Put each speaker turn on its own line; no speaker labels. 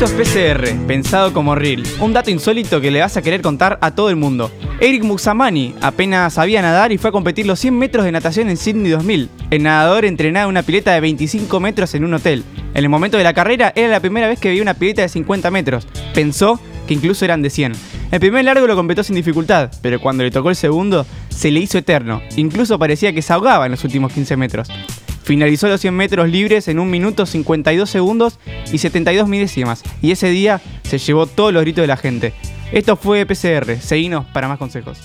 Esto es PCR, pensado como reel, un dato insólito que le vas a querer contar a todo el mundo. Eric Muxamani apenas sabía nadar y fue a competir los 100 metros de natación en Sydney 2000. El nadador entrenaba en una pileta de 25 metros en un hotel. En el momento de la carrera era la primera vez que veía una pileta de 50 metros. Pensó que incluso eran de 100. El primer largo lo completó sin dificultad, pero cuando le tocó el segundo, se le hizo eterno. Incluso parecía que se ahogaba en los últimos 15 metros. Finalizó los 100 metros libres en 1 minuto 52 segundos y 72 milésimas, y ese día se llevó todos los gritos de la gente. Esto fue PCR, seguinos para más consejos.